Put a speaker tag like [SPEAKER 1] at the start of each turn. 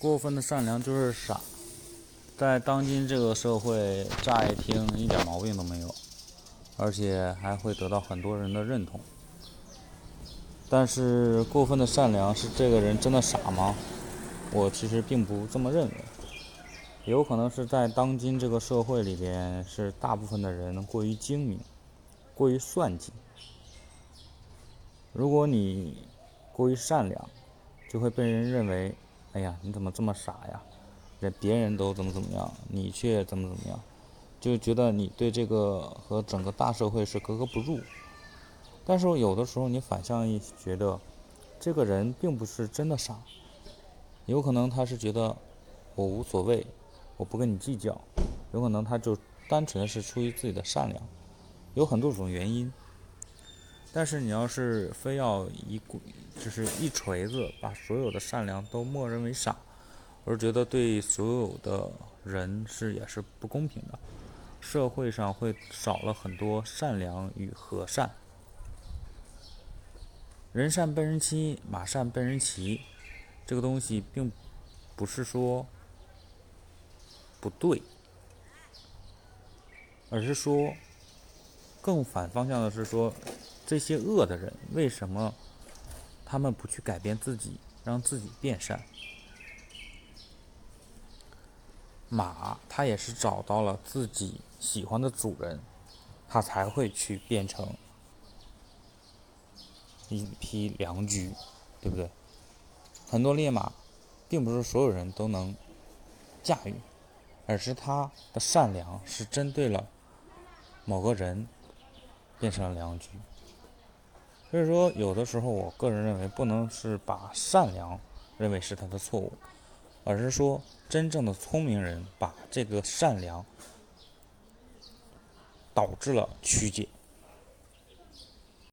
[SPEAKER 1] 过分的善良就是傻，在当今这个社会，乍一听一点毛病都没有，而且还会得到很多人的认同。但是，过分的善良是这个人真的傻吗？我其实并不这么认为。有可能是在当今这个社会里边，是大部分的人过于精明，过于算计。如果你过于善良，就会被人认为，哎呀，你怎么这么傻呀？人别人都怎么怎么样，你却怎么怎么样，就觉得你对这个和整个大社会是格格不入。但是有的时候你反向一觉得，这个人并不是真的傻，有可能他是觉得我无所谓。我不跟你计较，有可能他就单纯的是出于自己的善良，有很多种原因。但是你要是非要一就是一锤子把所有的善良都默认为傻，我是觉得对所有的人是也是不公平的，社会上会少了很多善良与和善。人善被人欺，马善被人骑，这个东西并不是说。不对，而是说，更反方向的是说，这些恶的人为什么他们不去改变自己，让自己变善？马，它也是找到了自己喜欢的主人，它才会去变成一匹良驹，对不对？很多烈马，并不是所有人都能驾驭。而是他的善良是针对了某个人，变成了良驹。所以说，有的时候，我个人认为，不能是把善良认为是他的错误，而是说，真正的聪明人把这个善良导致了曲解。